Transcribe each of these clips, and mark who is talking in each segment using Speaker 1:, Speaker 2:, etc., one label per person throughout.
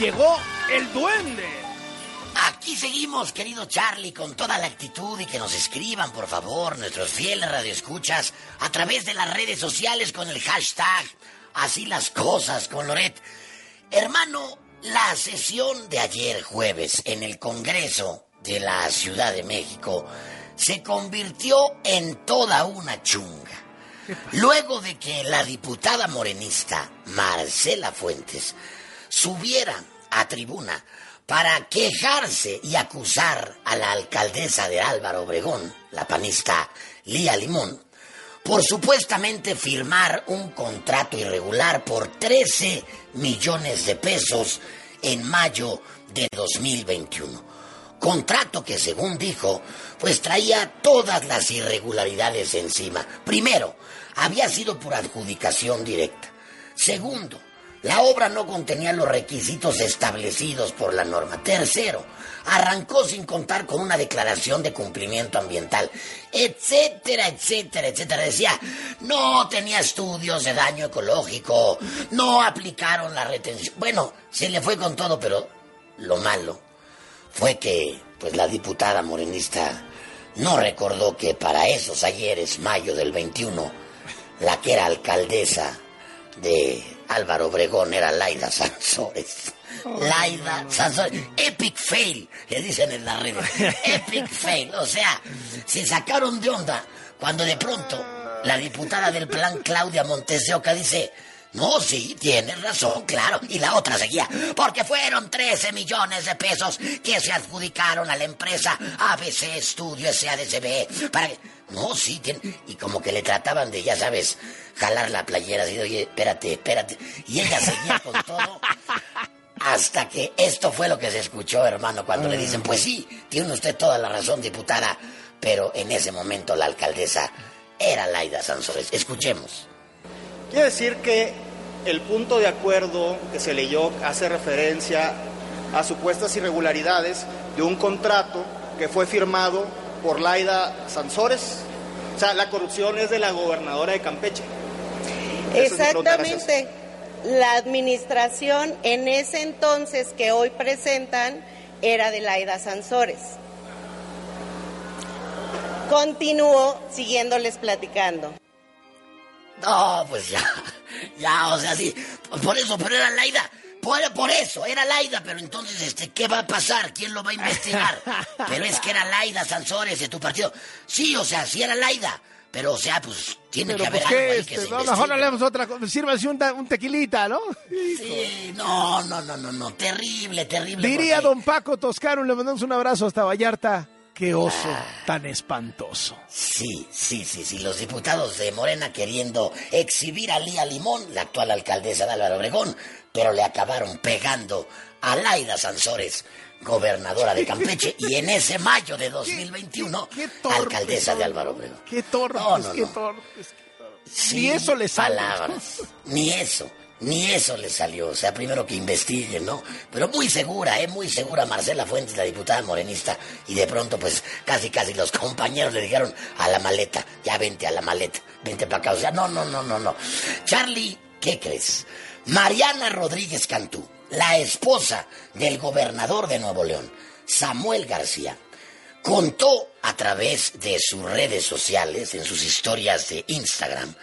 Speaker 1: llegó el duende.
Speaker 2: Aquí seguimos, querido Charlie, con toda la actitud y que nos escriban, por favor, nuestros fieles radioescuchas a través de las redes sociales con el hashtag Así las cosas con Loret. Hermano, la sesión de ayer jueves en el Congreso de la Ciudad de México se convirtió en toda una chunga. Luego de que la diputada morenista Marcela Fuentes subiera a tribuna para quejarse y acusar a la alcaldesa de Álvaro Obregón, la panista Lía Limón, por supuestamente firmar un contrato irregular por 13 millones de pesos en mayo de 2021. Contrato que, según dijo, pues traía todas las irregularidades encima. Primero, había sido por adjudicación directa. Segundo, la obra no contenía los requisitos establecidos por la norma. Tercero, arrancó sin contar con una declaración de cumplimiento ambiental, etcétera, etcétera, etcétera. Decía, no tenía estudios de daño ecológico, no aplicaron la retención. Bueno, se le fue con todo, pero lo malo fue que pues la diputada morenista no recordó que para esos ayeres, mayo del 21, la que era alcaldesa de Álvaro Obregón era Laida Sansores. Laida Sansores. Epic fail, le dicen en la red. Epic fail. O sea, se sacaron de onda cuando de pronto la diputada del plan Claudia Montes de Oca dice no, sí, tienes razón, claro. Y la otra seguía, porque fueron 13 millones de pesos que se adjudicaron a la empresa ABC Studio SADCB para que... No, sí, tiene... y como que le trataban de, ya sabes, jalar la playera, así, oye, espérate, espérate. Y ella seguía con todo. Hasta que esto fue lo que se escuchó, hermano, cuando le dicen, pues sí, tiene usted toda la razón, diputada, pero en ese momento la alcaldesa era Laida Sansores. Escuchemos.
Speaker 3: Quiere decir que el punto de acuerdo que se leyó hace referencia a supuestas irregularidades de un contrato que fue firmado por Laida Sansores. O sea, la corrupción es de la gobernadora de Campeche.
Speaker 4: Exactamente. La administración en ese entonces que hoy presentan era de Laida Sansores. Continúo siguiéndoles platicando.
Speaker 2: No, pues ya, ya, o sea, sí, por eso, pero era Laida, por, por eso, era Laida, pero entonces, este, ¿qué va a pasar? ¿Quién lo va a investigar? Pero es que era Laida Sansores de tu partido. Sí, o sea, sí era Laida, pero, o sea, pues, tiene
Speaker 1: Pero
Speaker 2: que haber algo ahí que
Speaker 1: este,
Speaker 2: se
Speaker 1: no, mejor
Speaker 2: investigue.
Speaker 1: hablemos otra cosa. Sírvanse un, ta- un tequilita, ¿no?
Speaker 2: Sí, no, no, no, no, no, terrible, terrible.
Speaker 1: Diría
Speaker 2: porque-
Speaker 1: don Paco Toscano, le mandamos un abrazo hasta Vallarta. Qué oso tan espantoso.
Speaker 2: Sí, sí, sí, sí, los diputados de Morena queriendo exhibir a Lía Limón, la actual alcaldesa de Álvaro Obregón, pero le acabaron pegando a Laida Sansores, gobernadora de Campeche, y en ese mayo de 2021,
Speaker 1: qué torpes
Speaker 2: alcaldesa de. Álvaro Obregón.
Speaker 1: Qué torpes,
Speaker 2: No, no,
Speaker 1: qué
Speaker 2: no.
Speaker 1: qué torpes.
Speaker 2: Sí,
Speaker 1: Ni eso le sale.
Speaker 2: Palabras, ni eso, ni eso le salió. O sea, primero que investiguen, ¿no? Pero muy segura, ¿eh? Muy segura Marcela Fuentes, la diputada morenista. Y de pronto, pues, casi, casi los compañeros le dijeron a la maleta, ya vente a la maleta, vente para acá. O sea, no, no, no, no, no. Charlie, ¿qué crees? Mariana Rodríguez Cantú, la esposa del gobernador de Nuevo León, Samuel García, contó a través de sus redes sociales, en sus historias de Instagram,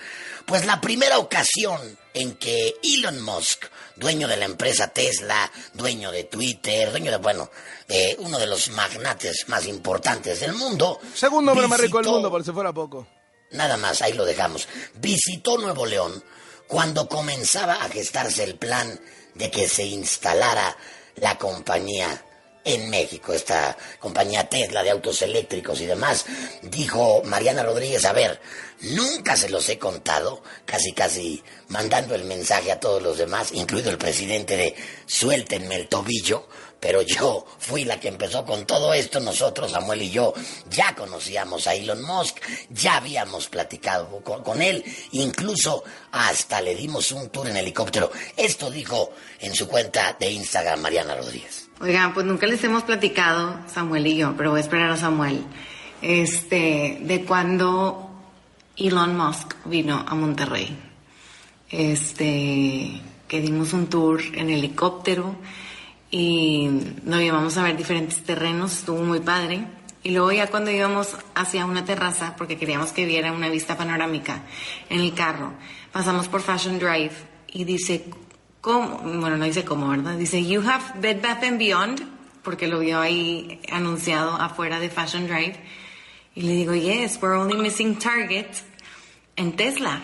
Speaker 2: pues la primera ocasión en que Elon Musk, dueño de la empresa Tesla, dueño de Twitter, dueño de, bueno, de uno de los magnates más importantes del mundo.
Speaker 1: Segundo hombre más rico del mundo, por si fuera poco.
Speaker 2: Nada más, ahí lo dejamos. Visitó Nuevo León cuando comenzaba a gestarse el plan de que se instalara la compañía en México, esta compañía Tesla de autos eléctricos y demás. Dijo Mariana Rodríguez, a ver, nunca se los he contado, casi casi mandando el mensaje a todos los demás, incluido el presidente de suéltenme el tobillo, pero yo fui la que empezó con todo esto. Nosotros, Samuel y yo, ya conocíamos a Elon Musk, ya habíamos platicado con, él, incluso hasta le dimos un tour en helicóptero. Esto dijo en su cuenta de Instagram Mariana Rodríguez.
Speaker 5: Oigan, pues nunca les hemos platicado, Samuel y yo, pero voy a esperar a Samuel, este, de cuando Elon Musk vino a Monterrey. Este, que dimos un tour en helicóptero y nos íbamos a ver diferentes terrenos, estuvo muy padre. Y luego ya cuando íbamos hacia una terraza, porque queríamos que viera una vista panorámica en el carro, pasamos por Fashion Drive y dice, ¿cómo? Bueno, no dice cómo, ¿verdad? Dice, you have Bed Bath and Beyond, porque lo vio ahí anunciado afuera de Fashion Drive. Y le digo, yes, we're only missing Target en Tesla.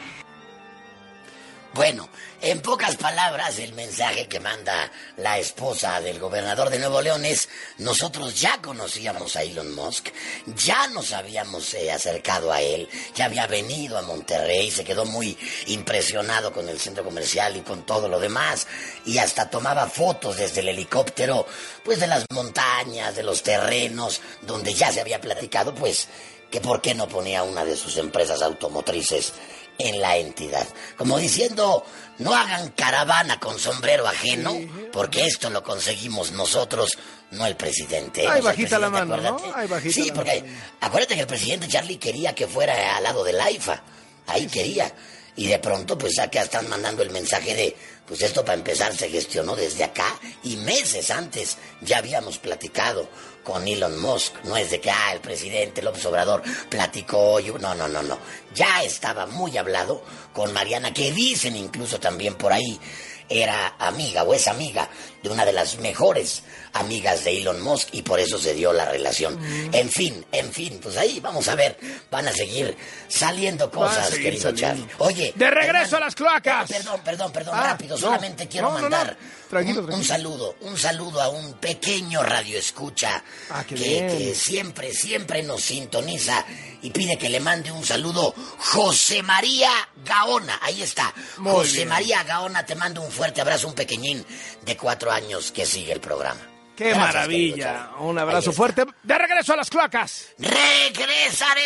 Speaker 2: Bueno, en pocas palabras, el mensaje que manda la esposa del gobernador de Nuevo León es, nosotros ya conocíamos a Elon Musk, ya nos habíamos eh, acercado a él, ya había venido a Monterrey, se quedó muy impresionado con el centro comercial y con todo lo demás, y hasta tomaba fotos desde el helicóptero, pues de las montañas, de los terrenos, donde ya se había platicado, pues que por qué no ponía una de sus empresas automotrices en la entidad. Como diciendo, no hagan caravana con sombrero ajeno, porque esto lo conseguimos nosotros, no el presidente.
Speaker 1: Ay, bajita la mano, ¿no? Ay, bajita
Speaker 2: sí,
Speaker 1: la
Speaker 2: porque
Speaker 1: mano.
Speaker 2: acuérdate que el presidente Charlie quería que fuera al lado del AIFA. Ahí quería. Y de pronto, pues acá están mandando el mensaje de, pues esto para empezar se gestionó desde acá y meses antes ya habíamos platicado con Elon Musk. No es de que, ah, el presidente López Obrador platicó, yo, no, no, no, no. Ya estaba muy hablado con Mariana, que dicen incluso también por ahí era amiga o es amiga de una de las mejores amigas de Elon Musk y por eso se dio la relación. En fin, en fin, pues ahí vamos a ver, van a seguir saliendo cosas,
Speaker 1: seguir
Speaker 2: querido. Charlie. Oye,
Speaker 1: De regreso a las cloacas.
Speaker 2: Perdón, perdón, perdón,
Speaker 1: Ah,
Speaker 2: rápido,
Speaker 1: no,
Speaker 2: solamente quiero
Speaker 1: no, no, no.
Speaker 2: mandar
Speaker 1: Tranquilo,
Speaker 2: un, saludo, un saludo a un pequeño radio escucha
Speaker 1: Ah,
Speaker 2: que, siempre, siempre nos sintoniza y pide que le mande un saludo José María Gaona, ahí está.
Speaker 1: Muy
Speaker 2: José
Speaker 1: bien.
Speaker 2: María Gaona, te mando un fuerte abrazo, un pequeñín de cuatro años que sigue el programa.
Speaker 1: Qué
Speaker 2: Gracias,
Speaker 1: maravilla. Un abrazo fuerte. De regreso a las cloacas.
Speaker 2: Regresaré.